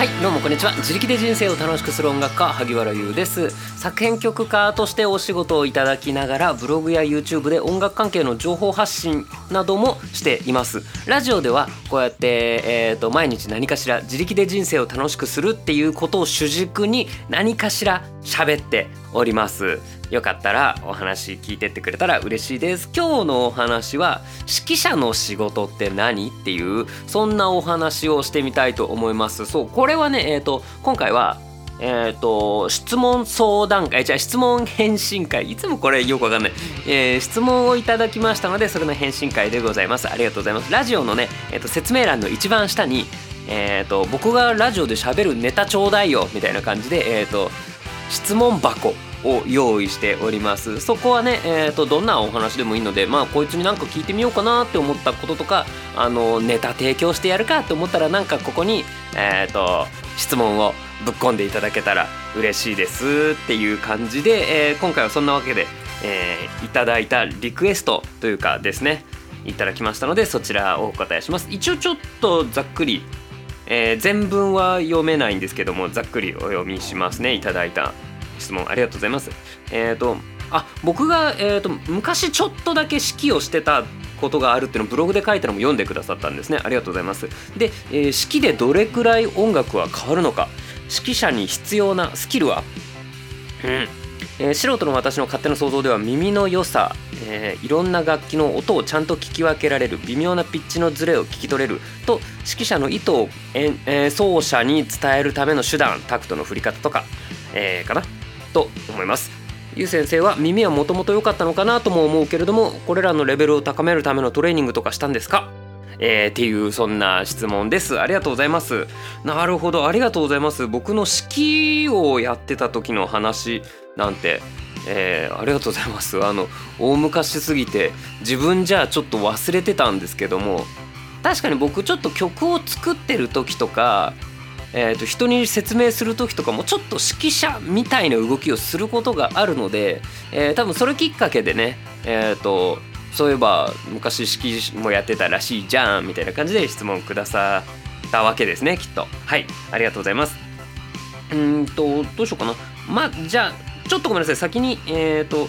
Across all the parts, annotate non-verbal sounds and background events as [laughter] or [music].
はいどうもこんにちは。自力で人生を楽しくする音楽家萩原優です。作編曲家としてお仕事をいただきながらブログや YouTube で音楽関係の情報発信などもしています。ラジオではこうやって、えーと、毎日何かしら自力で人生を楽しくするっていうことを主軸に何かしら喋っております。よかったらお話聞いてってくれたら嬉しいです。今日のお話は指揮者の仕事って何っていうそんなお話をしてみたいと思います。そうこれはねえっ、ー、と今回はえっ、ー、と質問相談会じゃあ質問返信会。いつもこれよくわかんない、えー、質問をいただきましたのでそれの返信会でございます。ありがとうございます。ラジオのね、えーと、説明欄の一番下にえーと、僕がラジオで喋るネタちょうだいよみたいな感じで、えーと質問箱。を用意しております。そこはね、えーと、どんなお話でもいいのでまあこいつになんか聞いてみようかなって思ったこととかあのネタ提供してやるかって思ったらなんかここに、えーと、質問をぶっ込んでいただけたら嬉しいですっていう感じで、えー、今回はそんなわけで、えー、いただいたリクエストというかですねいただきましたのでそちらをお答えします。一応ちょっとざっくり、えー、全文は読めないんですけどもざっくりお読みしますね。いただいた質問ありがとうございます。えっ、ー、とあ僕が、えーと、昔ちょっとだけ指揮をしてたことがあるっていうのをブログで書いたのも読んでくださったんですね。ありがとうございます。で、えー、指揮でどれくらい音楽は変わるのか。指揮者に必要なスキルは？うん。えー、素人の私の勝手な想像では耳の良さ、えー、いろんな楽器の音をちゃんと聞き分けられる微妙なピッチのズレを聞き取れると指揮者の意図を、えー、奏者に伝えるための手段タクトの振り方とか、えー、かな。と思います。ゆう先生は耳はもともと良かったのかなとも思うけれどもこれらのレベルを高めるためのトレーニングとかしたんですか？えー、っていうそんな質問です。ありがとうございます。なるほどありがとうございます。僕の式をやってた時の話なんてえー、ありがとうございます。あの大昔すぎて自分じゃちょっと忘れてたんですけども確かに僕ちょっと曲を作ってる時とかえー、と人に説明する時とかもちょっと指揮者みたいな動きをすることがあるので、えー、多分それきっかけでね、えーと、そういえば昔指揮もやってたらしいじゃんみたいな感じで質問くださったわけですねきっと。はい。ありがとうございます。うんとどうしようかな。まあじゃあちょっとごめんなさい。先にえっ、ー、と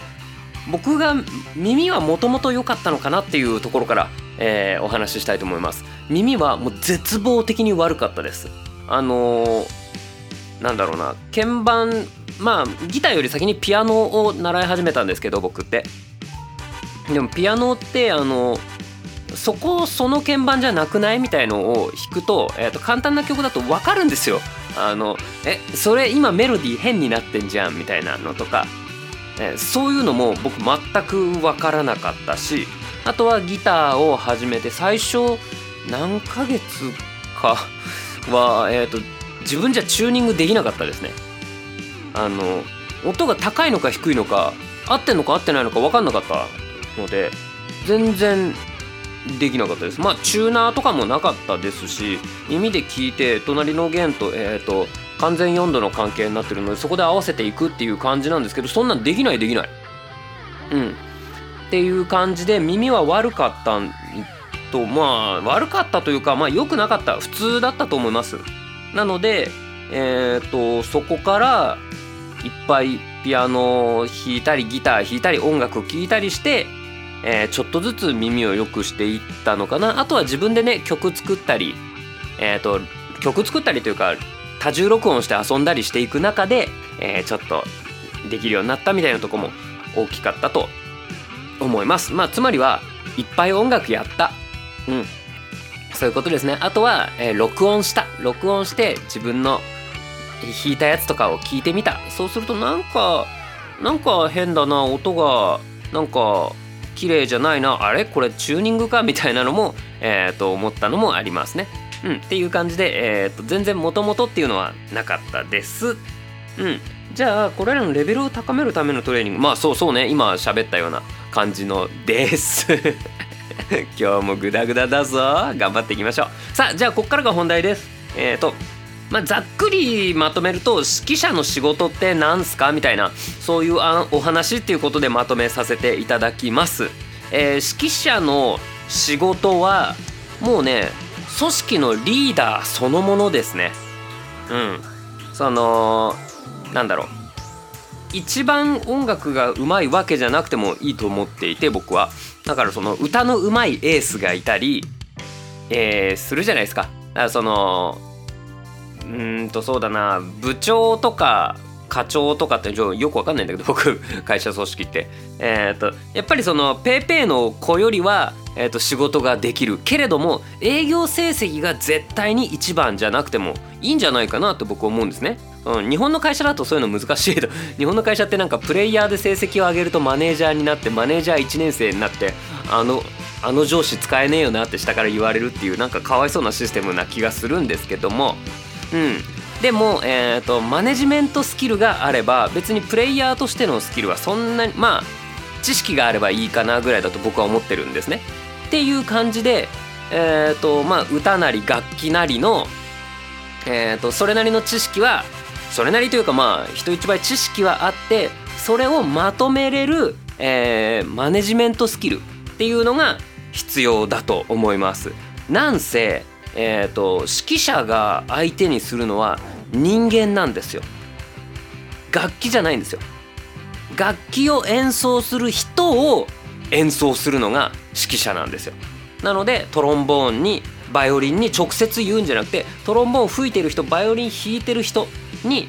僕が耳はもともと良かったのかなっていうところから、えー、お話ししたいと思います。耳はもう絶望的に悪かったです。あのー、なんだろうな。鍵盤まあギターより先にピアノを習い始めたんですけど僕って。でもピアノってあのそこその鍵盤じゃなくない？みたいのを弾くと,、えー、と簡単な曲だと分かるんですよ。あのえそれ今メロディー変になってんじゃん？みたいなのとか、えー、そういうのも僕全く分からなかったしあとはギターを始めて最初何ヶ月かは、えーと、自分じゃチューニングできなかったですね。あの音が高いのか低いのか合ってんのか合ってないのか分かんなかったので全然できなかったです。まあチューナーとかもなかったですし耳で聞いて隣の弦と,、えーと、完全4度の関係になってるのでそこで合わせていくっていう感じなんですけどそんなんできないできない。うん。っていう感じで耳は悪かったんとまあ悪かったというかまあ良くなかった普通だったと思います。なのでえっ、ー、とそこからいっぱいピアノを弾いたりギター弾いたり音楽聴いたりして、えー、ちょっとずつ耳を良くしていったのかな。あとは自分でね曲作ったりえっ、ー、と曲作ったりというか多重録音して遊んだりしていく中で、え、ちょっとできるようになったみたいなとこも大きかったと思います。まあつまりはいっぱい音楽やった。うん。そういうことですね。あとは、えー、録音した。録音して自分の弾いたやつとかを聞いてみた。そうするとなんかなんか変だな。音がなんか綺麗じゃないな。あれ？これチューニングか？みたいなのも、えー、と思ったのもありますね。うん、っていう感じで、えー、と全然もともとっていうのはなかったです。うん、じゃあこれらのレベルを高めるためのトレーニング。まあそうそうね。今喋ったような感じのです。[laughs] 今日もグダグダだぞ。頑張っていきましょう。さあじゃあここからが本題です。えっ、ー、とまあ、ざっくりまとめると指揮者の仕事って何すか？みたいなそういうお話っていうことでまとめさせていただきます、えー、指揮者の仕事はもうね組織のリーダーそのものですね。うん。そのなんだろう。一番音楽がうまいわけじゃなくてもいいと思っていて僕は。だからその歌のうまいエースがいたり、えー、するじゃないですか。だからそのうんとそうだな部長とか課長とかってよくわかんないんだけど僕会社組織って。えっ、とやっぱりその PayPay の子よりは、えー、と仕事ができる。けれども営業成績が絶対に一番じゃなくてもいいんじゃないかなと僕思うんですね。うん、日本の会社だとそういうの難しいけど [laughs] 日本の会社ってなんかプレイヤーで成績を上げるとマネージャーになってマネージャー1年生になってあのあの上司使えねえよなって下から言われるっていうなんかかわいそうなシステムな気がするんですけども、うん、でも、えーと、マネジメントスキルがあれば別にプレイヤーとしてのスキルはそんなにまあ知識があればいいかなぐらいだと僕は思ってるんですね。っていう感じで、えーとまあ、歌なり楽器なりの、えーとそれなりの知識はそれなりというかまあ人一倍知識はあってそれをまとめれる、えー、マネジメントスキルっていうのが必要だと思います。なんせ、えーと、指揮者が相手にするのは人間なんですよ。楽器じゃないんですよ。楽器を演奏する人を演奏するのが指揮者なんですよ。なのでトロンボーンにバイオリンに直接言うんじゃなくてトロンボーン吹いてる人バイオリン弾いてる人に、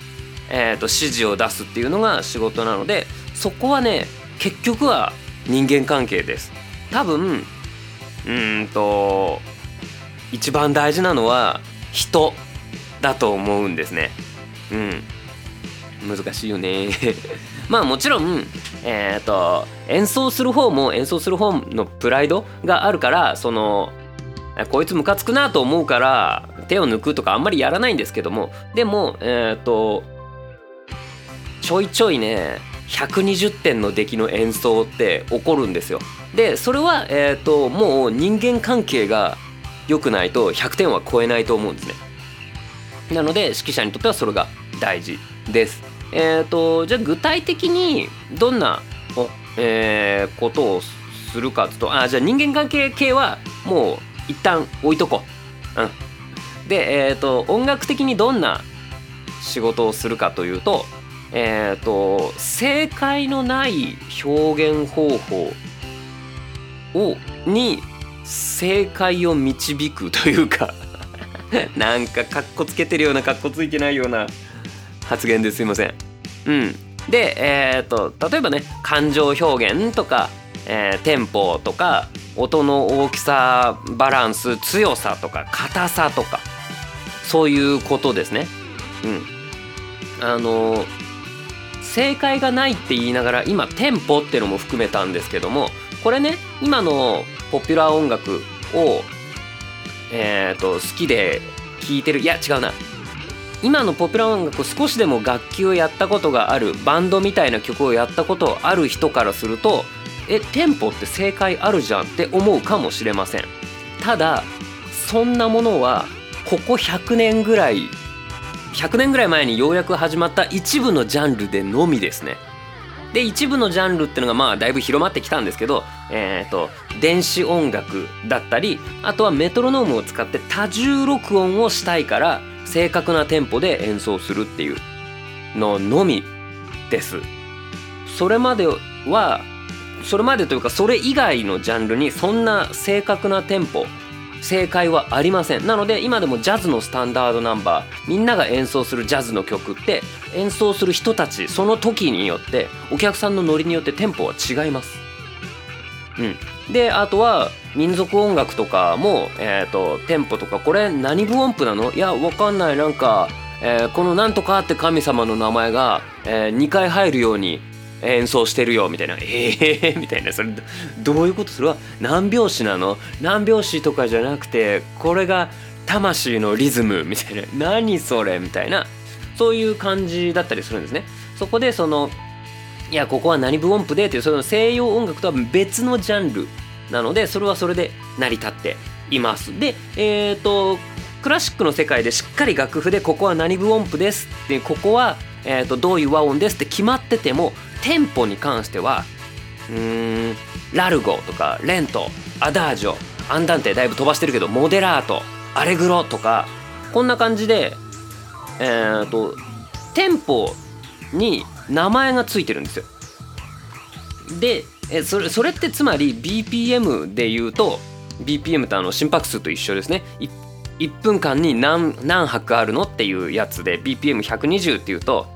えーと、指示を出すっていうのが仕事なのでそこはね結局は人間関係です多分うんと一番大事なのは人だと思うんですね。うん。難しいよね。[laughs] まあもちろんえっ、ー、と演奏する方も演奏する方のプライドがあるからそのこいつムカつくなと思うから手を抜くとかあんまりやらないんですけども。でもえっ、ー、とちょいちょいね120点の出来の演奏って起こるんですよ。でそれは、えーと、もう人間関係が良くないと100点は超えないと思うんですね。なので指揮者にとってはそれが大事です。えっ、ー、とじゃあ具体的にどんな、えー、ことをするかとあじゃあ人間関係系はもう一旦置いとこう。うん、で、えーと、音楽的にどんな仕事をするかというと,、えーと、正解のない表現方法をに正解を導くというか [laughs] なんかかっこつけてるようなかっこついてないような発言ですいません。うん、で、えーと例えばね感情表現とかえー、テンポとか音の大きさバランス強さとか硬さとかそういうことですね。うん、あの正解がないって言いながら今テンポっていうのも含めたんですけどもこれね今のポピュラー音楽を、えーと、好きで聴いてるいや違うな。今のポピュラー音楽を少しでも楽器をやったことがあるバンドみたいな曲をやったことある人からするとえテンポって正解あるじゃんって思うかもしれません。ただそんなものはここ100年ぐらい100年ぐらい前にようやく始まった一部のジャンルでのみですね。で一部のジャンルっていうのがまあだいぶ広まってきたんですけど、えーと、電子音楽だったりあとはメトロノームを使って多重録音をしたいから正確なテンポで演奏するっていうののみです。それまではそれまでというかそれ以外のジャンルにそんな正確なテンポ正解はありません。なので今でもジャズのスタンダードナンバーみんなが演奏するジャズの曲って演奏する人たちその時によってお客さんのノリによってテンポは違います。うん、であとは民族音楽とかも、えーと、テンポとかこれ何部音符なの？いやわかんない。なんか、えー、この「なんとか」って神様の名前が、えー、2回入るように演奏してるよみたいな「え [laughs] えー、みたいな。それどういうことそれは何拍子なの？何拍子とかじゃなくてこれが魂のリズムみたいな。[laughs] 何それ？みたいな。そういう感じだったりするんですね。そこでそのいやここは何部音符で？っていうその西洋音楽とは別のジャンルなのでそれはそれで成り立っています。でえっ、ー、とクラシックの世界でしっかり楽譜でここは何部音符ですってここは、えーとどういう和音ですって決まっててもテンポに関してはうんラルゴとかレントアダージョアンダンテだいぶ飛ばしてるけどモデラートアレグロとかこんな感じで、えーと店舗に名前がついてるんですよ。でえそれそれってつまり BPM で言うと BPM ってあの心拍数と一緒ですね 1, 1分間に何何拍あるのっていうやつで BPM120 っていうと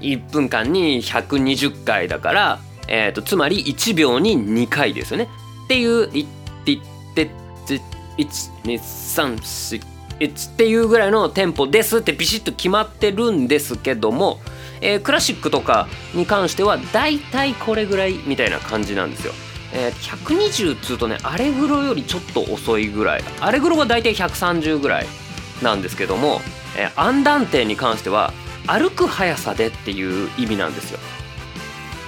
1分間に120回だから、えーと、つまり1秒に2回ですよねっていう1って1234っていうぐらいのテンポですってビシッと決まってるんですけどもえー、クラシックとかに関しては大体これぐらいみたいな感じなんですよ。えー、120っつうとねアレグロよりちょっと遅いぐらいアレグロは大体130ぐらいなんですけども、えー、アンダンテに関しては歩く速さでっていう意味なんですよ。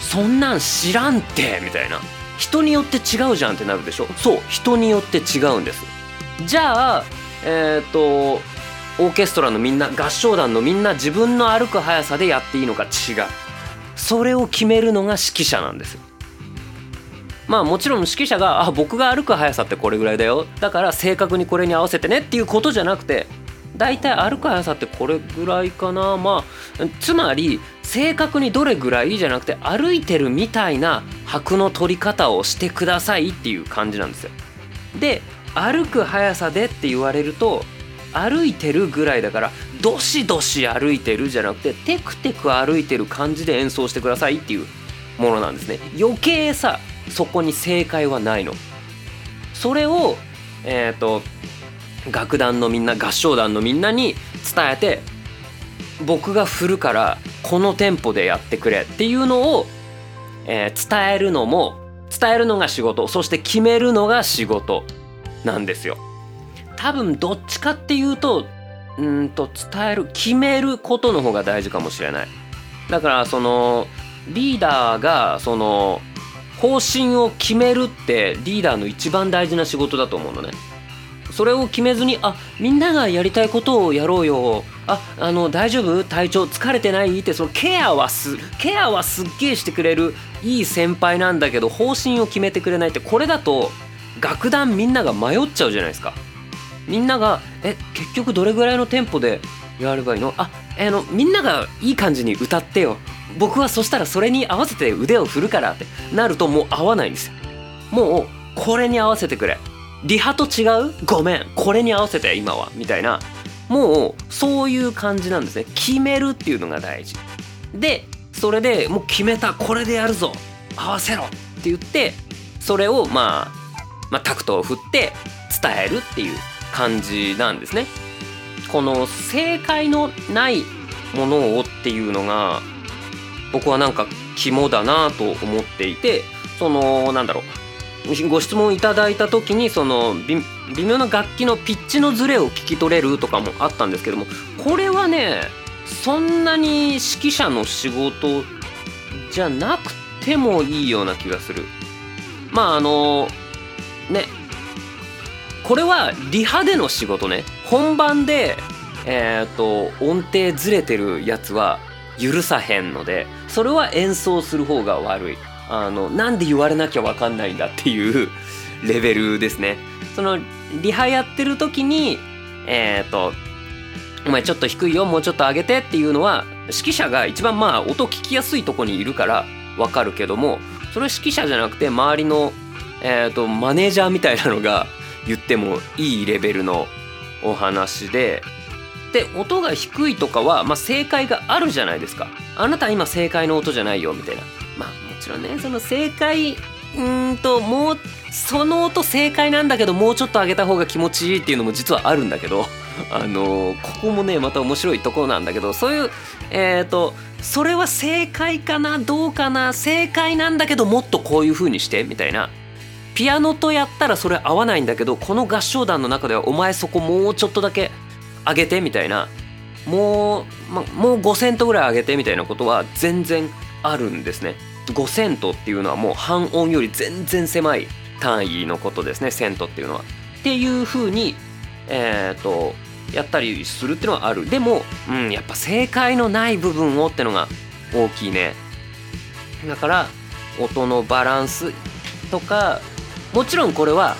そんなん知らんってみたいな。人によって違うじゃんってなるでしょ。そう人によって違うんです。じゃあえっ、ー、とオーケストラのみんな合唱団のみんな自分の歩く速さでやっていいのか違う。それを決めるのが指揮者なんです。まあもちろん指揮者があ僕が歩く速さってこれぐらいだよ。だから正確にこれに合わせてねっていうことじゃなくて大体歩く速さってこれぐらいかな。まあつまり正確にどれぐらいじゃなくて歩いてるみたいな拍の取り方をしてくださいっていう感じなんですよ。で歩く速さでって言われると歩いてるぐらいだからどしどし歩いてるじゃなくてテクテク歩いてる感じで演奏してくださいっていうものなんですね。余計さそこに正解はないの。それをえっ、ー、と楽団のみんな合唱団のみんなに伝えて僕が振るからこのテンポでやってくれっていうのを、えー、伝えるのも伝えるのが仕事そして決めるのが仕事なんですよ。多分どっちかっていうとうんと伝える決めることの方が大事かもしれないだからそのリーダーがその方針を決めるってリーダーの一番大事な仕事だと思うのねそれを決めずにあみんながやりたいことをやろうよ。ああの大丈夫？体調疲れてない？ってそのケアはすケアはすっげえしてくれるいい先輩なんだけど方針を決めてくれないってこれだと楽団みんなが迷っちゃうじゃないですか。みんながえ結局どれぐらいのテンポでやればいいの？ああのみんながいい感じに歌ってよ。僕はそしたらそれに合わせて腕を振るからってなるともう合わないんですよ。もうこれに合わせてくれ。リハと違う？ごめん。これに合わせて今は。みたいな。もうそういう感じなんですね。決めるっていうのが大事。でそれでもう決めた。これでやるぞ。合わせろ。って言ってそれをまあまあタクトを振って伝えるっていう感じなんですね。この正解のないものをっていうのが僕はなんか肝だなと思っていてそのなんだろう。ご質問いただいた時にその微妙な楽器のピッチのズレを聞き取れるとかもあったんですけどもこれはねそんなに指揮者の仕事じゃなくてもいいような気がする。まああのねこれはリハでの仕事ね本番でえっ、ー、と音程ずれてるやつは許さへんのでそれは演奏する方が悪いあのなんで言われなきゃ分かんないんだっていう [laughs] レベルですね。そのリハやってる時にえっ、ー、とお前ちょっと低いよもうちょっと上げてっていうのは指揮者が一番まあ音聞きやすいとこにいるから分かるけどもそれは指揮者じゃなくて周りの、えーとマネージャーみたいなのが [laughs] 言ってもいいレベルのお話でで音が低いとかは、まあ、正解があるじゃないですか。あなた今正解の音じゃないよみたいな。ちろんねその正解うんともうその音正解なんだけどもうちょっと上げた方が気持ちいいっていうのも実はあるんだけど [laughs] あのここもねまた面白いところなんだけどそういうえっ、ー、とそれは正解かなどうかな正解なんだけどもっとこういう風にしてみたいな。ピアノとやったらそれ合わないんだけどこの合唱団の中ではお前そこもうちょっとだけ上げてみたいな。もう、ま、もう5セントぐらい上げてみたいなことは全然あるんですね。5セントっていうのはもう半音より全然狭い単位のことですね。セントっていうのはっていうふうにえっ、ー、とやったりするっていうのはある。でも、うん、やっぱ正解のない部分をってのが大きいね。だから音のバランスとかもちろんこれは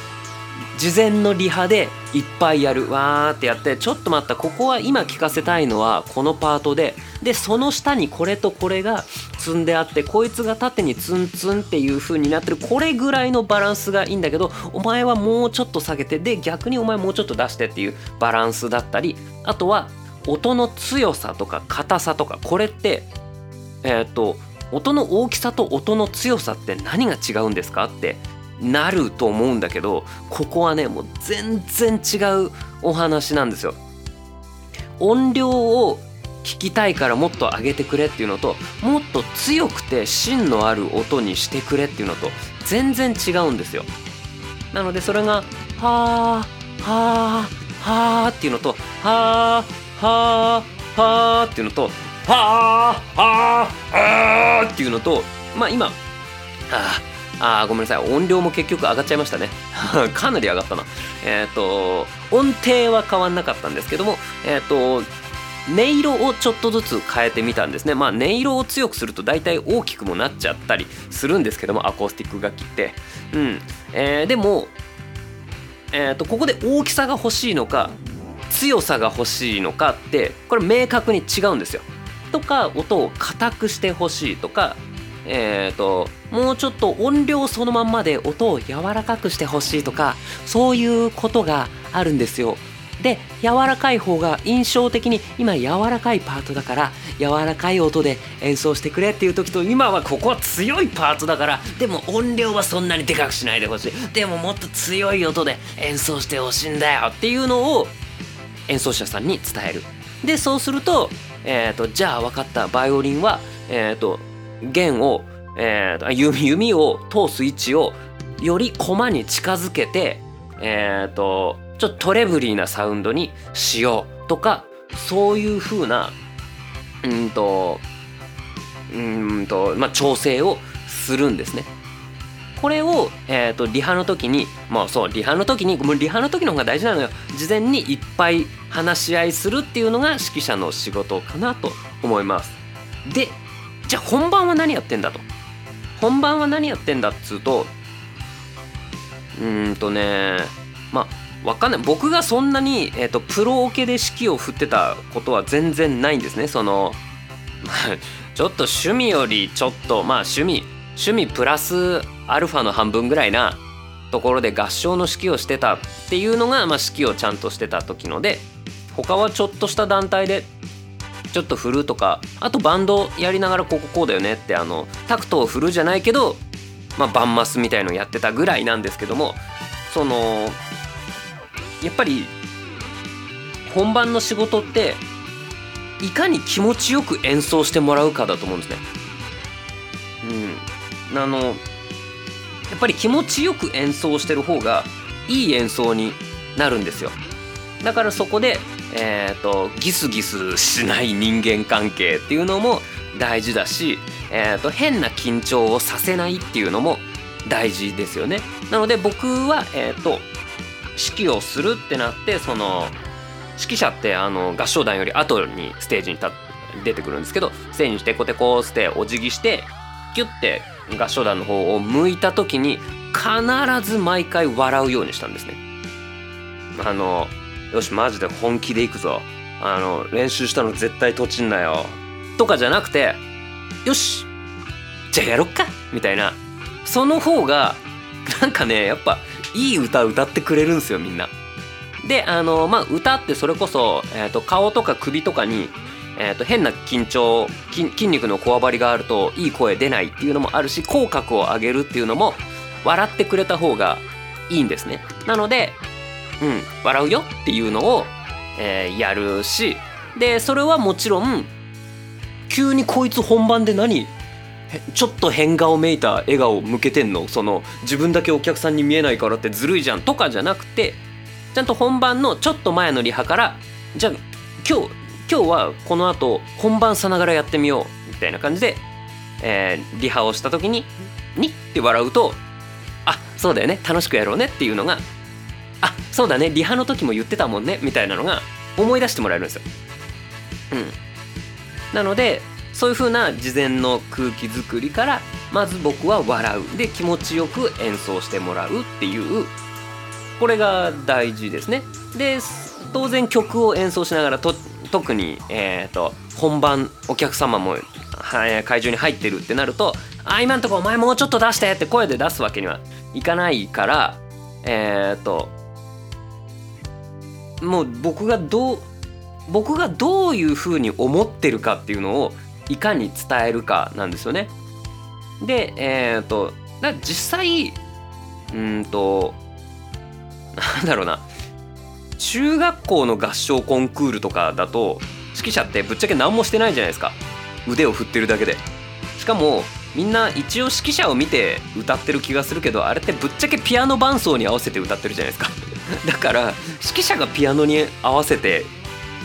事前のリハでいっぱいやる。わーってやってちょっと待った。ここは今聞かせたいのはこのパートででその下にこれとこれが積んであってこいつが縦にツンツンっていう風になってるこれぐらいのバランスがいいんだけどお前はもうちょっと下げてで逆にお前もうちょっと出してっていうバランスだったりあとは音の強さとか硬さとかこれってえっ、と音の大きさと音の強さって何が違うんですかってなると思うんだけどここはねもう全然違うお話なんですよ。音量を聞きたいからもっと上げてくれっていうのともっと強くて芯のある音にしてくれっていうのと全然違うんですよ。なのでそれが「はあはあはあ」っていうのと「はあはあはあ」っていうのと「はあはあはあ」っていうのとまあ今「ああごめんなさい。音量も結局上がっちゃいましたね。[laughs] かなり上がったな。えっ、と音程は変わんなかったんですけどもえっ、と音色をちょっとずつ変えてみたんですねまあ音色を強くすると大体大きくもなっちゃったりするんですけどもアコースティック楽器ってうんえーでもえー、とここで大きさが欲しいのか強さが欲しいのかってこれ明確に違うんですよ。とか音を硬くしてほしいとかえー、ともうちょっと音量そのまんまで音を柔らかくしてほしいとかそういうことがあるんですよ。で柔らかい方が印象的に今柔らかいパートだから柔らかい音で演奏してくれっていう時と今はここは強いパートだからでも音量はそんなにでかくしないでほしい。でももっと強い音で演奏してほしいんだよっていうのを演奏者さんに伝える。でそうすると,、えー、とじゃあ分かったバイオリンは、えー、と弦を、えー、と弓弓を通す位置をより駒に近づけてえっ、とちょっとトレブリーなサウンドにしようとかそういう風なうんとうんとまあ調整をするんですね。これを、えー、とリハの時にまあそうリハの時にもうリハの時の方が大事なのよ。事前にいっぱい話し合いするっていうのが指揮者の仕事かなと思います。でじゃあ本番は何やってんだと。本番は何やってんだっつうとうんとねまあわかんない。僕がそんなに、えー、とプロオケで指揮を振ってたことは全然ないんですね。その [laughs] ちょっと趣味よりちょっとまあ趣味趣味プラスアルファの半分ぐらいなところで合唱の指揮をしてたっていうのが、まあ、指揮をちゃんとしてた時ので他はちょっとした団体でちょっと振るとかあとバンドやりながらこここうだよねってあのタクトを振るじゃないけど、まあ、バンマスみたいのやってたぐらいなんですけどもそのやっぱり本番の仕事っていかに気持ちよく演奏してもらうかだと思うんですね。うん、あのやっぱり気持ちよく演奏してる方がいい演奏になるんですよ。だからそこで、えーと、ギスギスしない人間関係っていうのも大事だし、えーと、変な緊張をさせないっていうのも大事ですよね。なので僕は、えーと指揮をするってなってその指揮者ってあの合唱団より後にステージに立出てくるんですけどステージにしてコテコーってお辞儀してキュッて合唱団の方を向いた時に必ず毎回笑うようにしたんですね。あのよしマジで本気でいくぞ。あの練習したの絶対とちんなよ。とかじゃなくてよしじゃあやろっか。みたいな。その方がなんかねやっぱいい歌歌ってくれるんですよみんな。であのまあ歌ってそれこそ、えーと、顔とか首とかに、えーと、変な緊張筋肉のこわばりがあるといい声出ないっていうのもあるし口角を上げるっていうのも笑ってくれた方がいいんですね。なので、うん、笑うよっていうのを、えー、やるしでそれはもちろん急にこいつ本番で何ちょっと変顔めいた笑顔向けてんの？その自分だけお客さんに見えないからってずるいじゃんとかじゃなくてちゃんと本番のちょっと前のリハからじゃあ今日今日はこの後本番さながらやってみようみたいな感じで、えー、リハをした時に「に」って笑うと「あそうだよね楽しくやろうね」っていうのが「あそうだねリハの時も言ってたもんね」みたいなのが思い出してもらえるんですよ。うん、なのでそういう風な事前の空気作りからまず僕は笑う。で気持ちよく演奏してもらうっていうこれが大事ですね。で当然曲を演奏しながらと特に、えーと、本番お客様も、はい、会場に入ってるってなると「あ今んとこお前もうちょっと出して」って声で出すわけにはいかないからえっ、ー、ともう僕がどう僕がどういうふうに思ってるかっていうのをいかに伝えるかなんですよね。でえっ、ー、と実際うんとなんだろうな。中学校の合唱コンクールとかだと指揮者ってぶっちゃけ何もしてないじゃないですか。腕を振ってるだけで。しかもみんな一応指揮者を見て歌ってる気がするけどあれってぶっちゃけピアノ伴奏に合わせて歌ってるじゃないですか。[laughs] だから指揮者がピアノに合わせて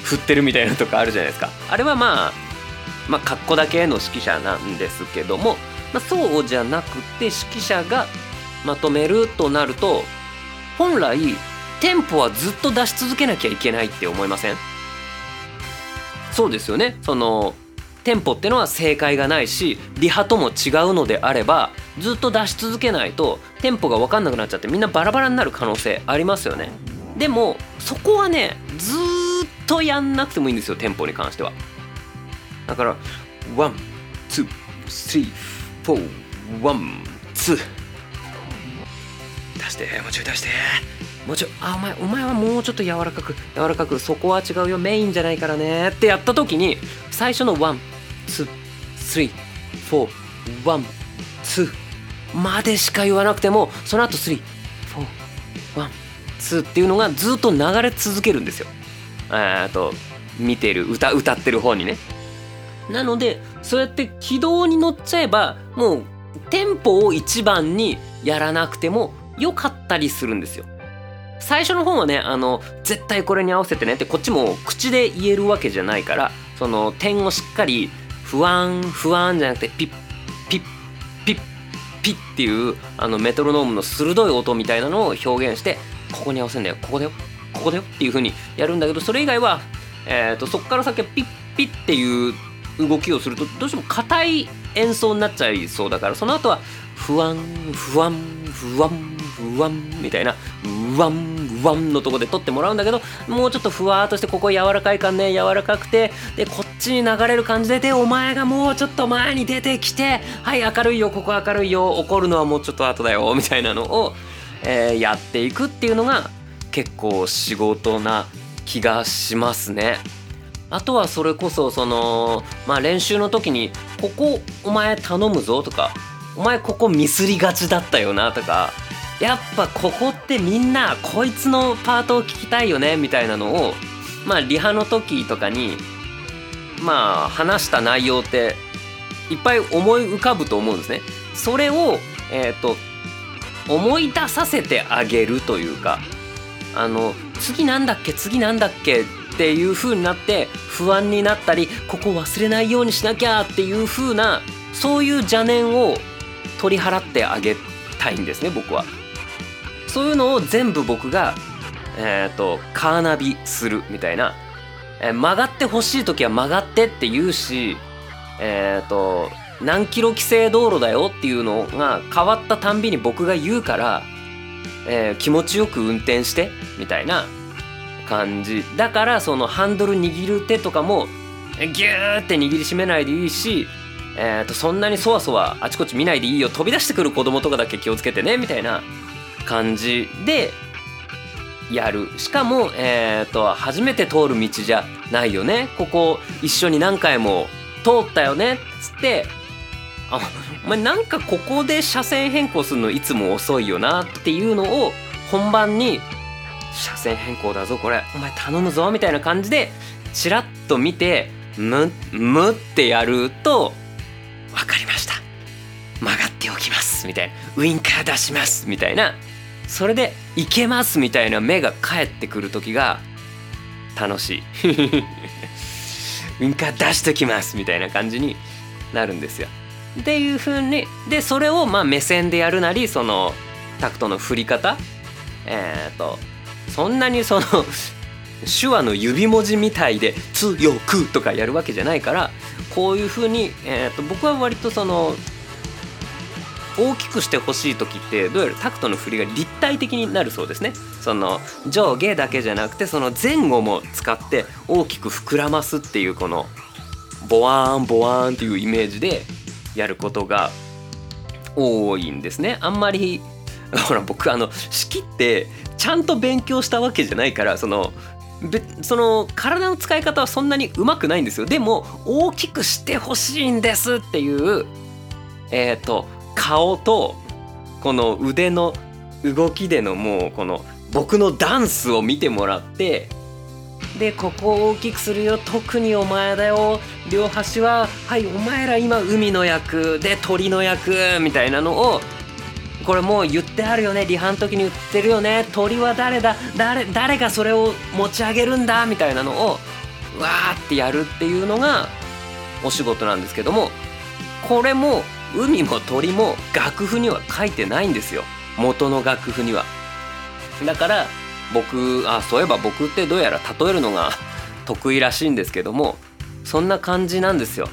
振ってるみたいなとこあるじゃないですか。あれはまあまあ格好だけの指揮者なんですけども、まあ、そうじゃなくて指揮者がまとめるとなると本来テンポはずっと出し続けなきゃいけないって思いません？そうですよね。そのテンポってのは正解がないしリハとも違うのであればずっと出し続けないとテンポが分かんなくなっちゃってみんなバラバラになる可能性ありますよね。でもそこはねずっとやんなくてもいいんですよテンポに関しては。だから one two three four one two。出してもうちょい出して。もうちょいあお前お前はもうちょっと柔らかく柔らかくそこは違うよメインじゃないからね。ってやった時に最初の one two three four one two までしか言わなくてもその後 threeフォーワンツーっていうのがずっと流れ続けるんですよ。えっと見てる歌歌ってる方にね。なのでそうやって軌道に乗っちゃえばもうテンポを一番にやらなくてもよかったりするんですよ。最初の方はねあの絶対これに合わせてねってこっちも口で言えるわけじゃないからその点をしっかり不安不安じゃなくてピッピッピッピッっていうあのメトロノームの鋭い音みたいなのを表現してここに合わせるんだよここだよここだよっていう風にやるんだけどそれ以外は、えーと、そこから先はピッピッっていう動きをするとどうしても硬い演奏になっちゃいそうだからその後は不安不安不安うわんみたいなうわんうわんのとこで撮ってもらうんだけどもうちょっとふわーっとしてここ柔らかい感ね柔らかくてでこっちに流れる感じででお前がもうちょっと前に出てきてはい明るいよここ明るいよ怒るのはもうちょっと後だよみたいなのを、えー、やっていくっていうのが結構仕事な気がしますね。あとはそれこそそのまあ練習の時に「ここお前頼むぞ」とか「お前ここミスりがちだったよな」とかやっぱここってみんなこいつのパートを聞きたいよねみたいなのをまあリハの時とかにまあ話した内容っていっぱい思い浮かぶと思うんですね。それをえっ、ー、と思い出させてあげるというかあの次なんだっけ次なんだっけっていう風になって不安になったりここ忘れないようにしなきゃっていう風なそういう邪念を取り払ってあげたいんですね僕は。そういうのを全部僕が、えーと、カーナビするみたいな、えー、曲がってほしい時は曲がってって言うし、えーと、何キロ規制道路だよっていうのが変わったたんびに僕が言うから、えー、気持ちよく運転してみたいな感じ。だからそのハンドル握る手とかもギューって握りしめないでいいし、えーとそんなにそわそわあちこち見ないでいいよ飛び出してくる子供とかだけ気をつけてねみたいな感じでやる。しかも、えーと、初めて通る道じゃないよね。ここ一緒に何回も通ったよねっつってあお前なんかここで車線変更するのいつも遅いよなっていうのを本番に車線変更だぞこれ。お前頼むぞみたいな感じでチラッと見てむむってやると分かりました。曲がっておきますみたいな。ウインカー出しますみたいな。それでいけますみたいな。目が返ってくる時が楽しい。[laughs] ウインカー出しときますみたいな感じになるんですよ。っていう風にでそれをまあ目線でやるなりそのタクトの振り方。えっ、とそんなにその [laughs] 手話の指文字みたいで「強く」とかやるわけじゃないからこういう風に、えー、と僕は割とその大きくしてほしい時ってどうやらタクトの振りが立体的になるそうですね。その上下だけじゃなくてその前後も使って大きく膨らますっていうこのボワーンボワーンっていうイメージでやることが多いんですね。あんまり [laughs] ほら僕あの式ってちゃんと勉強したわけじゃないからそのその体の使い方はそんなにうまくないんですよ。でも大きくしてほしいんですっていうえっ、ー、と顔とこの腕の動きでのもうこの僕のダンスを見てもらってでここを大きくするよ。特にお前だよ。両端ははいお前ら今海の役で鳥の役みたいなのをこれもう言ってあるよね。リハの時に言ってるよね。鳥は誰だ？誰誰がそれを持ち上げるんだ？みたいなのをわーってやるっていうのがお仕事なんですけどもこれも海も鳥も楽譜には書いてないんですよ。元の楽譜には。だから僕あそういえば僕ってどうやら例えるのが [laughs] 得意らしいんですけどもそんな感じなんですよ。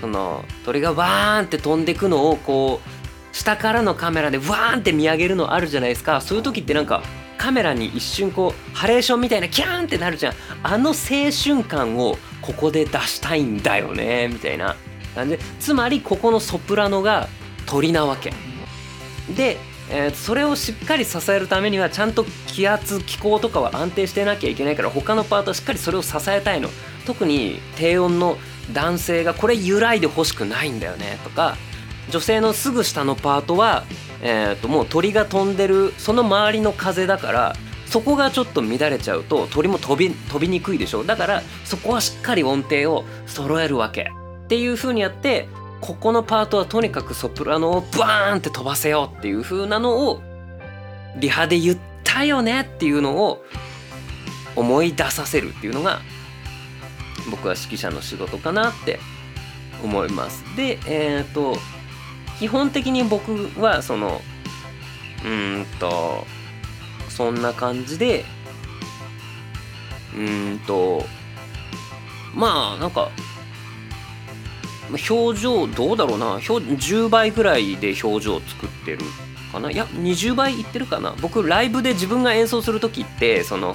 その鳥がワーンって飛んでくのをこう下からのカメラでワーンって見上げるのあるじゃないですか。そういう時ってなんかカメラに一瞬こうハレーションみたいなキャーンってなるじゃん。あの青春感をここで出したいんだよねみたいな。感じでつまりここのソプラノが鳥なわけ。でえー、それをしっかり支えるためにはちゃんと気圧気候とかは安定してなきゃいけないから他のパートはしっかりそれを支えたいの。特に低音の男性がこれ揺らいでほしくないんだよねとか。女性のすぐ下のパートは、えー、ともう鳥が飛んでるその周りの風だからそこがちょっと乱れちゃうと鳥も飛び飛びにくいでしょ？だからそこはしっかり音程を揃えるわけ。っていう風にやってここのパートはとにかくソプラノをバーンって飛ばせようっていう風なのをリハで言ったよね？っていうのを思い出させるっていうのが僕は指揮者の仕事かなって思います。でえっ、と基本的に僕はそのうんとそんな感じでうんとまあなんか表情どうだろうな。10倍ぐらいで表情を作ってるかな。いや20倍いってるかな。僕ライブで自分が演奏する時ってその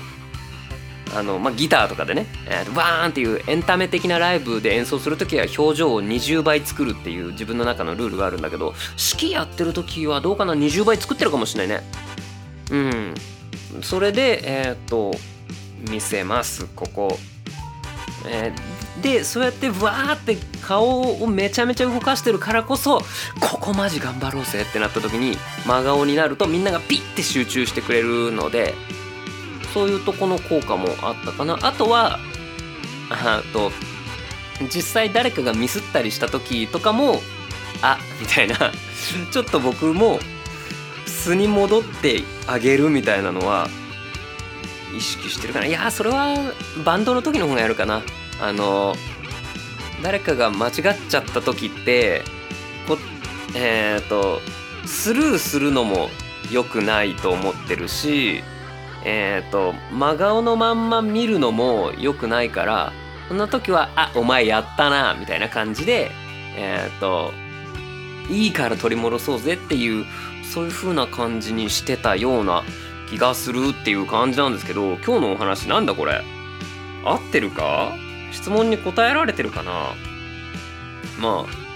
あの、まあ、ギターとかでね、えー、バーンっていうエンタメ的なライブで演奏する時は表情を20倍作るっていう自分の中のルールがあるんだけど式やってる時はどうかな？20倍作ってるかもしれないね。うん。それでえー、っと見せますここ。えー、でそうやってわーって顔をめちゃめちゃ動かしてるからこそここマジ頑張ろうぜってなった時に真顔になるとみんながピッて集中してくれるのでそういうとこの効果もあったかな。あとはあと実際誰かがミスったりした時とかもあみたいな。[laughs] ちょっと僕も素に戻ってあげるみたいなのは意識してるかな。いやそれはバンドの時の方がやるかな。あの誰かが間違っちゃった時ってこえっ、ー、とスルーするのも良くないと思ってるしえっ、ー、と真顔のまんま見るのも良くないからそんな時は「あお前やったな」みたいな感じでえっ、ー、といいから取り戻そうぜっていうそういう風な感じにしてたような気がするっていう感じなんですけど今日のお話なんだこれ？合ってるか？質問に答えられてるかな？まあ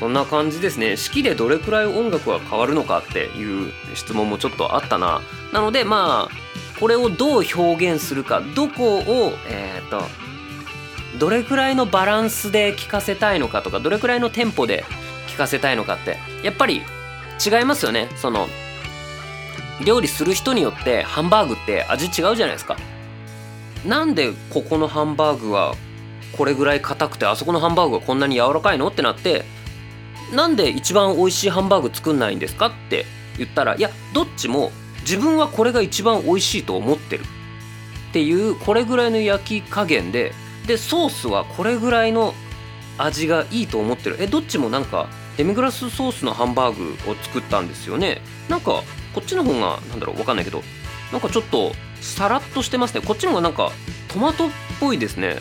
そんな感じですね。式でどれくらい音楽が変わるのかっていう質問もちょっとあったな。なのでまあこれをどう表現するかどこをえっ、ー、とどれくらいのバランスで聴かせたいのかとかどれくらいのテンポで聴かせたいのかってやっぱり違いますよね。その料理する人によってハンバーグって味違うじゃないですか。なんでここのハンバーグはこれぐらい硬くてあそこのハンバーグはこんなに柔らかいのってなってなんで一番美味しいハンバーグ作んないんですかって言ったらいやどっちも自分はこれが一番美味しいと思ってる。っていうこれぐらいの焼き加減ででソースはこれぐらいの味がいいと思ってる。えどっちもなんかデミグラスソースのハンバーグを作ったんですよね。なんかこっちの方がなんだろう分かんないけどなんかちょっとさらっとしてますねこっちの方がなんかトマトっぽいですね。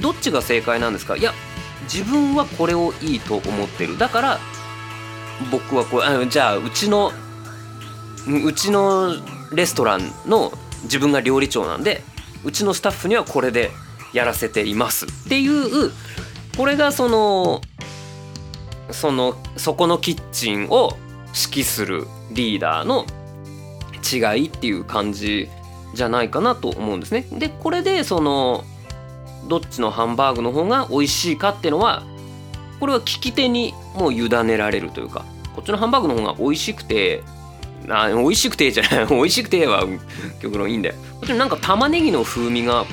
どっちが正解なんですか？いや自分はこれをいいと思ってる。だから僕はこれあじゃあうちのうちのレストランの自分が料理長なんでうちのスタッフにはこれでやらせていますっていうこれがそのそのそこのキッチンを指揮するリーダーの違いっていう感じじゃないかなと思うんですね。でこれでそのどっちのハンバーグの方が美味しいかっていうのはこれは聞き手にもう委ねられるというかこっちのハンバーグの方が美味しくてあ美味しくてじゃない。美味しくて [laughs] は極論いいんだよ。こっちのなんか玉ねぎの風味が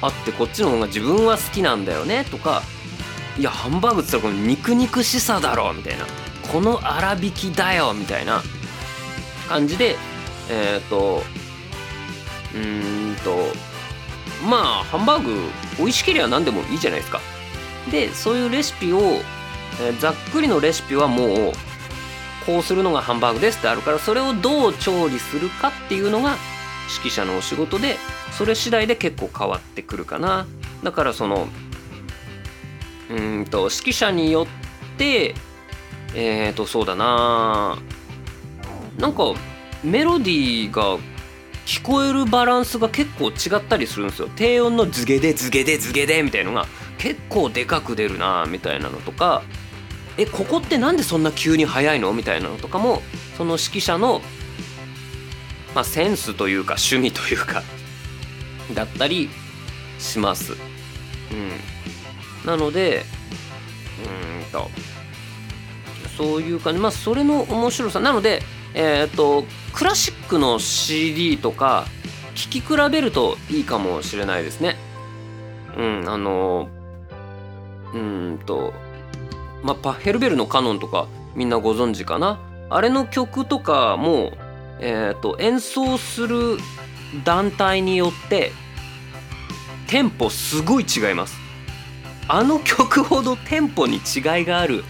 あってこっちの方が自分は好きなんだよね。とかいやハンバーグっつったらこの肉肉しさだろ。みたいな。この粗挽きだよ。みたいな。感じでえっ、ー、とうんとまあハンバーグ美味しければ何でもいいじゃないですか。でそういうレシピを、えー、ざっくりのレシピはもうこうするのがハンバーグですってあるからそれをどう調理するかっていうのが指揮者のお仕事でそれ次第で結構変わってくるかな。だからそのうんと指揮者によってえっ、ー、とそうだな。なんかメロディーが聞こえるバランスが結構違ったりするんですよ。低音のズゲでズゲでズゲでみたいのが結構でかく出るなみたいなのとか。えここってなんでそんな急に速いの？みたいなのとかもその指揮者の、まあ、センスというか趣味というかだったりします。うん、なのでうんと。そういう感じ。まあそれの面白さ。なのでえっ、ー、とクラシックの CD とか聴き比べるといいかもしれないですね。うんあのうんと。まあパッヘルベルのカノンとかみんなご存知かな？あれの曲とかも、えーと、と演奏する団体によってテンポすごい違います。あの曲ほどテンポに違いがある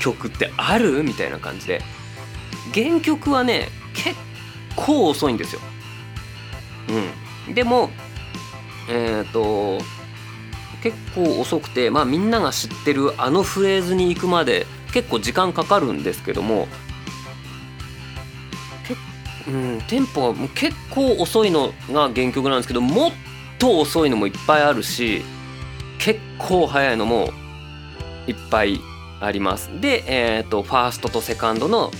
曲ってある？みたいな感じで。原曲はね結構遅いんですよ。うん、でもえっ、ー、と結構遅くてまあみんなが知ってるあのフレーズに行くまで結構時間かかるんですけどもうん、テンポが結構遅いのが原曲なんですけどもっと遅いのもいっぱいあるし結構速いのもいっぱいあります。で、えーとファーストとセカンドの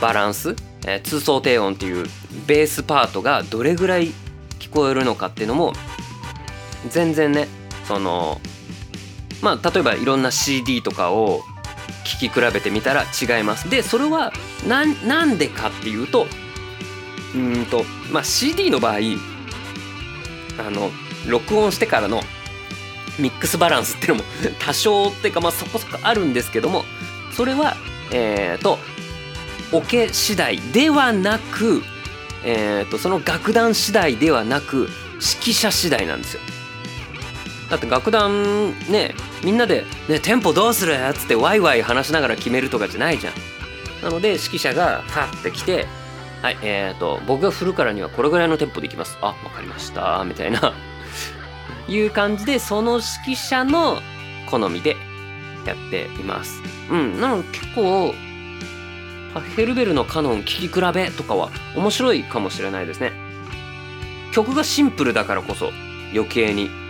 バランス、えー、通奏低音っていうベースパートがどれぐらい聞こえるのかっていうのも全然ねそのまあ例えばいろんな CD とかを聴き比べてみたら違います。でそれはなんでかっていうとうんとまあ CD の場合あの録音してからのミックスバランスっていうのも [laughs] 多少っていうかまあそこそこあるんですけどもそれはえっ、ー、とオケ次第ではなく、えーと、その楽団次第ではなく指揮者次第なんですよだって楽団ねみんなで、ね「テンポどうする?」っつってワイワイ話しながら決めるとかじゃないじゃん。なので指揮者がファッて来て「はいえーと、僕が振るからにはこれぐらいのテンポでいきます」「あわかりました」みたいな。[laughs] いう感じでその指揮者の好みでやっています。うんなので結構ヘルベルのカノン聴き比べとかは面白いかもしれないですね。曲がシンプルだからこそ余計に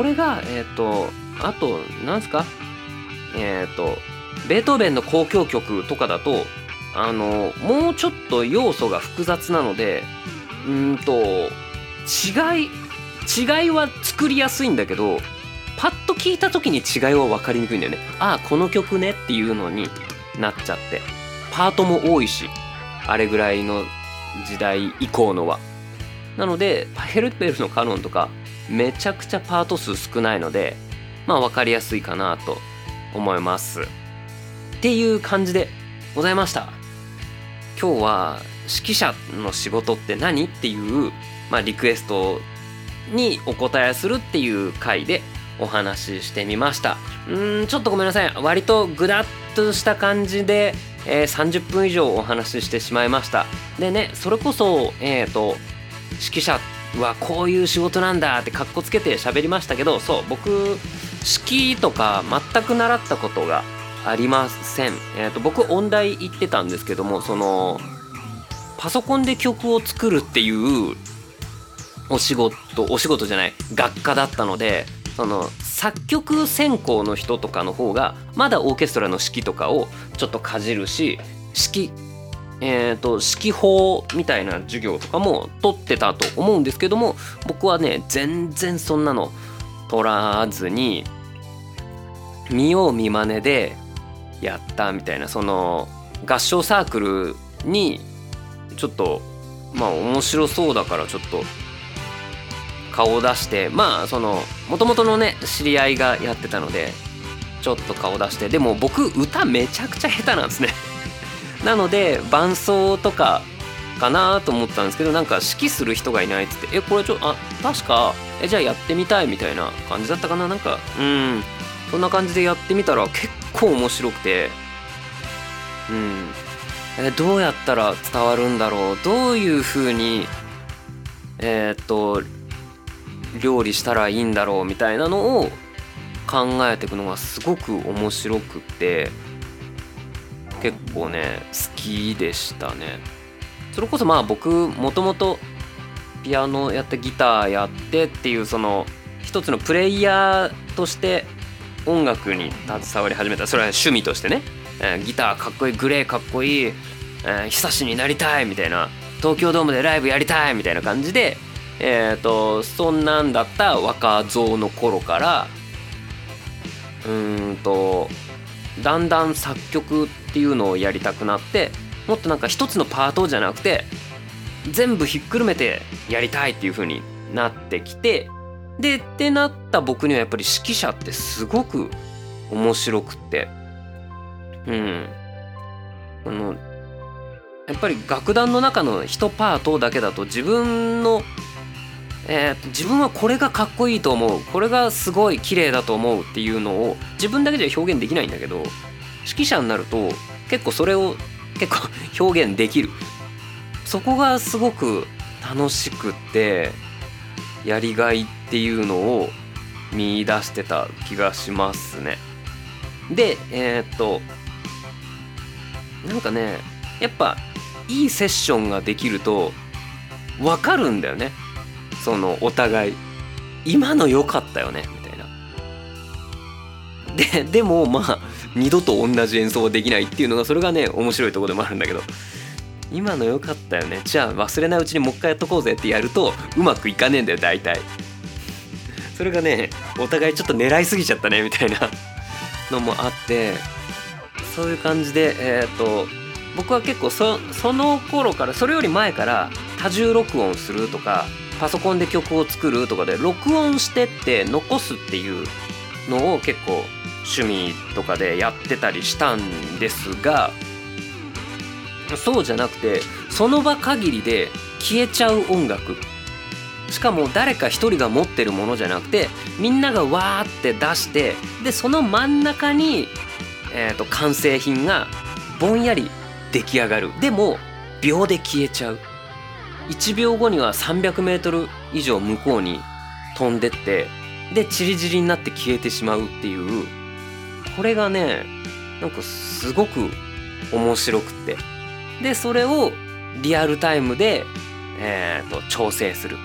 これがえっ、ー、とあとなんすか？えっ、ー、とベートーベンの交響曲とかだとあのもうちょっと要素が複雑なのでうんと違い違いは作りやすいんだけどパッと聞いた時に違いは分かりにくいんだよね。ああこの曲ねっていうのになっちゃって。パートも多いしあれぐらいの時代以降のは。なのでパヘルペルのカノンとかめちゃくちゃパート数少ないのでまあ分かりやすいかなと思います。っていう感じでございました。今日は指揮者の仕事って何っていう、まあ、リクエストにお答えするっていう回でお話ししてみました。うんちょっとごめんなさい。割とグダッとした感じでえー、30分以上お話ししてしまいました。でねそれこそえっ、ー、と指揮者ってはこういう仕事なんだってかっこつけて喋りましたけどそう僕指揮とか全く習ったことがありません、えーと、僕音大行ってたんですけどもそのパソコンで曲を作るっていうお仕事お仕事じゃない学科だったのでその作曲専攻の人とかの方がまだオーケストラの指揮とかをちょっとかじるし指揮えーと、指揮法みたいな授業とかも取ってたと思うんですけども僕はね全然そんなの取らずに見よう見まねでやったみたいなその合唱サークルにちょっとまあ面白そうだからちょっと顔を出してまあそのもともとのね知り合いがやってたのでちょっと顔出してでも僕歌めちゃくちゃ下手なんですね。なので伴奏とかかなと思ったんですけどなんか指揮する人がいないっつって「えこれちょあ確かえじゃあやってみたい」みたいな感じだったかな。なんかうん。そんな感じでやってみたら結構面白くて。うん。えどうやったら伝わるんだろう。どういう風にえー、っと料理したらいいんだろうみたいなのを考えていくのがすごく面白くって。結構ね好きでしたね。それこそまあ僕もともとピアノやってギターやってっていうその一つのプレイヤーとして音楽に携わり始めた。それは趣味としてね、えー、ギターかっこいいグレーかっこいい、えー、久しになりたいみたいな。東京ドームでライブやりたいみたいな感じでえっ、ー、とそんなんだった若造の頃からうんとだんだん作曲っていうのをやりたくなってもっとなんか一つのパートじゃなくて全部ひっくるめてやりたいっていう風になってきてでってなった僕にはやっぱり指揮者ってすごく面白くってうん。あのやっぱり楽団の中の一パートだけだと自分のえー、自分はこれがかっこいいと思うこれがすごい綺麗だと思うっていうのを自分だけじゃ表現できないんだけど指揮者になると結構それを結構表現できる。そこがすごく楽しくってやりがいっていうのを見出してた気がしますね。でえー、っとなんかねやっぱいいセッションができると分かるんだよね。そのお互い。今の良かったよねみたいな。ででもまあ二度と同じ演奏はできないっていうのがそれがね面白いとこでもあるんだけど。今の良かったよね。じゃあ忘れないうちにもう一回やっとこうぜってやるとうまくいかねえんだよ大体。それがねお互いちょっと狙いすぎちゃったねみたいなのもあって。そういう感じでえっ、ー、と僕は結構その頃からそれより前から多重録音するとかパソコンで曲を作るとかで録音してって残すっていうのを結構趣味とかでやってたりしたんですがそうじゃなくてその場限りで消えちゃう音楽。しかも誰か一人が持ってるものじゃなくてみんながわーって出してでその真ん中に、えーと、完成品がぼんやり出来上がる。でも秒で消えちゃう。1秒後には 300m 以上向こうに飛んでってでチリチリになって消えてしまうっていうこれがねなんかすごく面白くって。でそれをリアルタイムで、えーと、調整する。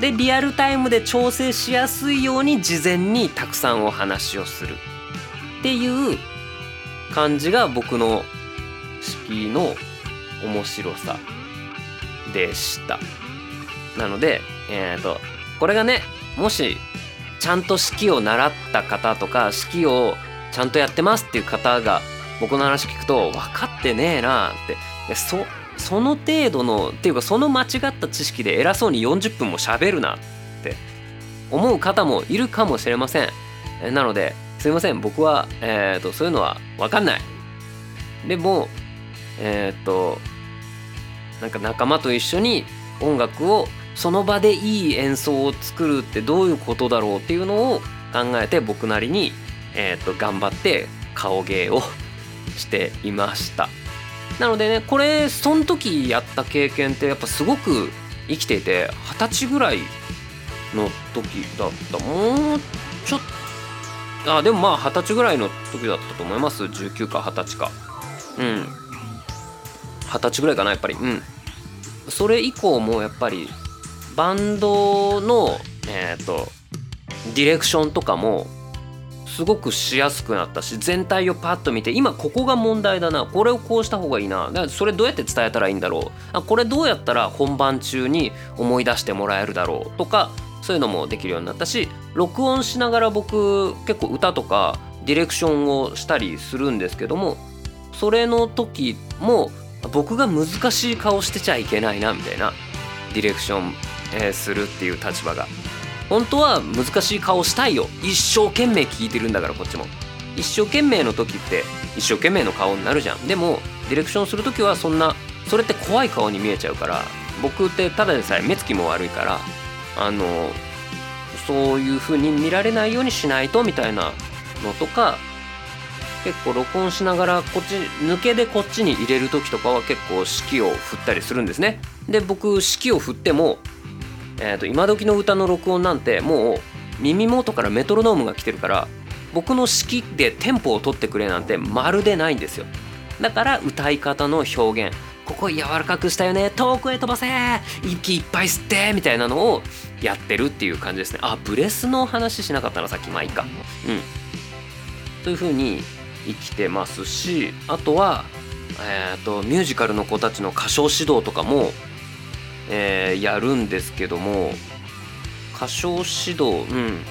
でリアルタイムで調整しやすいように事前にたくさんお話をする。っていう感じが僕の式の面白さでした。なのでえっ、ー、とこれがねもしちゃんと式を習った方とか式をちゃんとやってますっていう方が僕の話聞くと分かってねえなって。そその程度のっていうかその間違った知識で偉そうに40分も喋るなって。思う方もいるかもしれません。なのですいません。僕は、えーと、そういうのは分かんない。でもえっ、ー、となんか仲間と一緒に音楽をその場でいい演奏を作るってどういうことだろうっていうのを考えて僕なりに、えー、と頑張って顔芸をしていました。なのでねこれその時やった経験ってやっぱすごく生きていて二十歳ぐらいの時だった。もうちょっとあでもまあ二十歳ぐらいの時だったと思います。19か二十歳か。うん。二十歳ぐらいかなやっぱり。うん。それ以降もやっぱりバンドのえっ、とディレクションとかもすごくしやすくなったし全体をパッと見て今ここが問題だなこれをこうした方がいいなだからそれどうやって伝えたらいいんだろうあこれどうやったら本番中に思い出してもらえるだろうとかそういうのもできるようになったし録音しながら僕結構歌とかディレクションをしたりするんですけどもそれの時も僕が難しい顔してちゃいけないなみたいなディレクション、えー、するっていう立場が。本当は難しい顔したいよ。一生懸命聞いてるんだからこっちも。一生懸命の時って一生懸命の顔になるじゃん。でもディレクションする時はそんなそれって怖い顔に見えちゃうから僕ってただでさえ目つきも悪いからあのそういう風に見られないようにしないとみたいなのとか結構録音しながらこっち抜けでこっちに入れる時とかは結構指揮を振ったりするんですね。で僕指揮を振ってもえー、と今時の歌の録音なんてもう耳元からメトロノームが来てるから僕の指揮でテンポを取ってくれなんてまるでないんですよ。だから歌い方の表現ここ柔らかくしたよね遠くへ飛ばせ息いっぱい吸ってみたいなのをやってるっていう感じですね。あブレスの話しなかったなさっきまあいいかうん。という風に生きてますしあとはえっ、ー、とミュージカルの子たちの歌唱指導とかもえー、やるんですけども歌唱指導うん。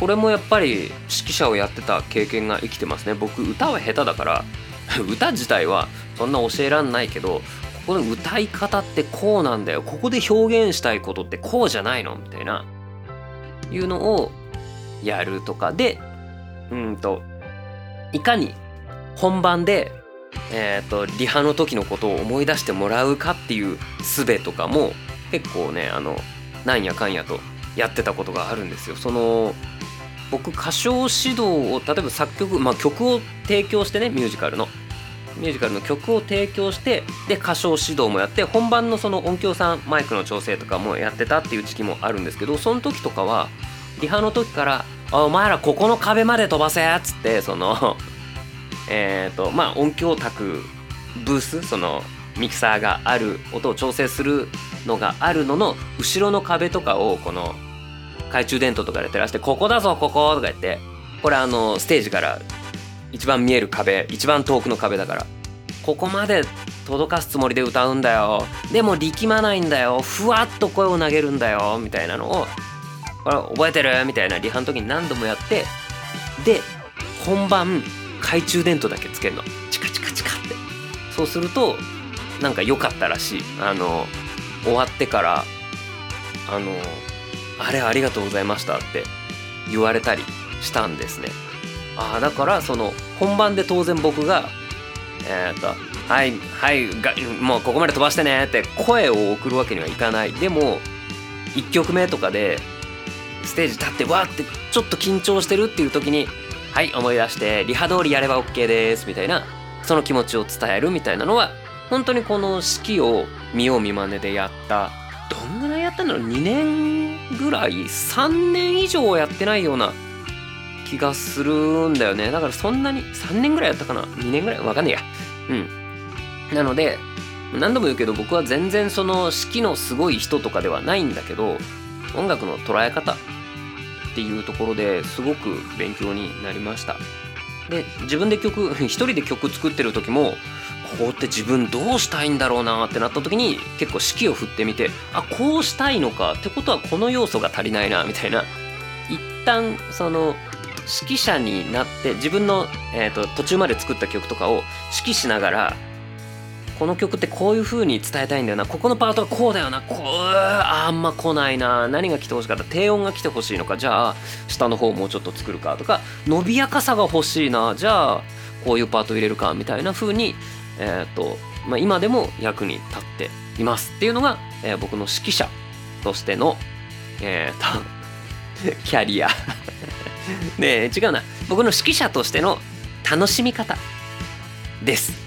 これもやっぱり指揮者をやってた経験が生きてますね。僕歌は下手だから [laughs] 歌自体はそんな教えらんないけどここの歌い方ってこうなんだよ。ここで表現したいことってこうじゃないの？みたいな。いうのをやるとかでうんといかに本番でえーと、リハの時のことを思い出してもらうかっていう術とかも結構ねあのなんやかんやとやってたことがあるんですよ。その僕歌唱指導を例えば作曲、まあ、曲を提供してねミュージカルのミュージカルの曲を提供してで歌唱指導もやって本番のその音響さんマイクの調整とかもやってたっていう時期もあるんですけどその時とかはリハの時から「お前らここの壁まで飛ばせ」っつってそのえ、ー、とまあ音響卓ブースそのミキサーがある音を調整するのがあるのの後ろの壁とかをこの懐中電灯とかで照らして「ここだぞここ」とか言ってこれあのステージから一番見える壁一番遠くの壁だからここまで届かすつもりで歌うんだよ。でも力まないんだよ。ふわっと声を投げるんだよ。みたいなのをこれ覚えてる？みたいなリハの時に何度もやってで本番懐中電灯だけつけるの。チカチカチカって。そうするとなんか良かったらしい。あの終わってからあのあれありがとうございましたって言われたりしたんですね。ああだからその本番で当然僕がえっ、ー、とはいはいがもうここまで飛ばしてねって声を送るわけにはいかない。でも1曲目とかでステージ立ってわーってちょっと緊張してるっていう時にはい思い出してリハ通りやれば OK ですみたいなその気持ちを伝えるみたいなのは本当にこの式を見よう見まねでやった。どんぐらいやったんだろう2年ぐらい3年以上やってないような気がするんだよね。だからそんなに3年ぐらいやったかな？2年ぐらい？わかんねえや。うん。なので何度も言うけど僕は全然その式のすごい人とかではないんだけど音楽の捉え方っていうところですごく勉強になりました。で自分で曲 [laughs] 一人で曲作ってる時もここって自分どうしたいんだろうなってなった時に結構指揮を振ってみてあこうしたいのかってことはこの要素が足りないなみたいな。一旦その指揮者になって自分の、えーと途中まで作った曲とかを指揮しながらこの曲ってこういう風に伝えたいんだよな。ここのパートはこうだよな。こうあんま来ないな。何が来てほしかった。低音が来てほしいのか。じゃあ下の方もうちょっと作るか。とか伸びやかさが欲しいな。じゃあこういうパート入れるか。みたいな風にえっ、と、まあ、今でも役に立っています。っていうのが、えー、僕の指揮者としてのえっ、とキャリア。[laughs] ね違うな。僕の指揮者としての楽しみ方です。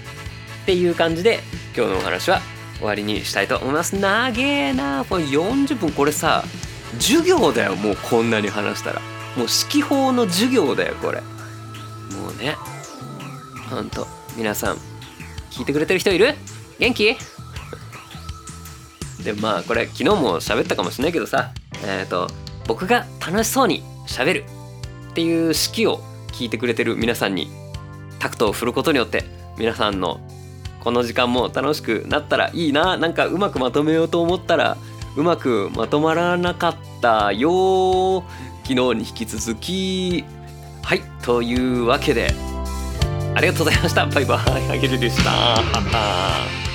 っていう感じで今日のお話は終わりにしたいと思います。長えな。これ40分。これさ授業だよ。もうこんなに話したら。もう指揮法の授業だよこれ。もうね。ほんと。皆さん聞いてくれてる人いる？元気？でまあこれ昨日も喋ったかもしれないけどさ。えっ、と僕が楽しそうに喋る。っていう指揮を聞いてくれてる皆さんにタクトを振ることによって皆さんのこの時間も楽しくなったらいいな。なんかうまくまとめようと思ったらうまくまとまらなかったよ。昨日に引き続きはいというわけで。ありがとうございました。バイバイ。あげるでした。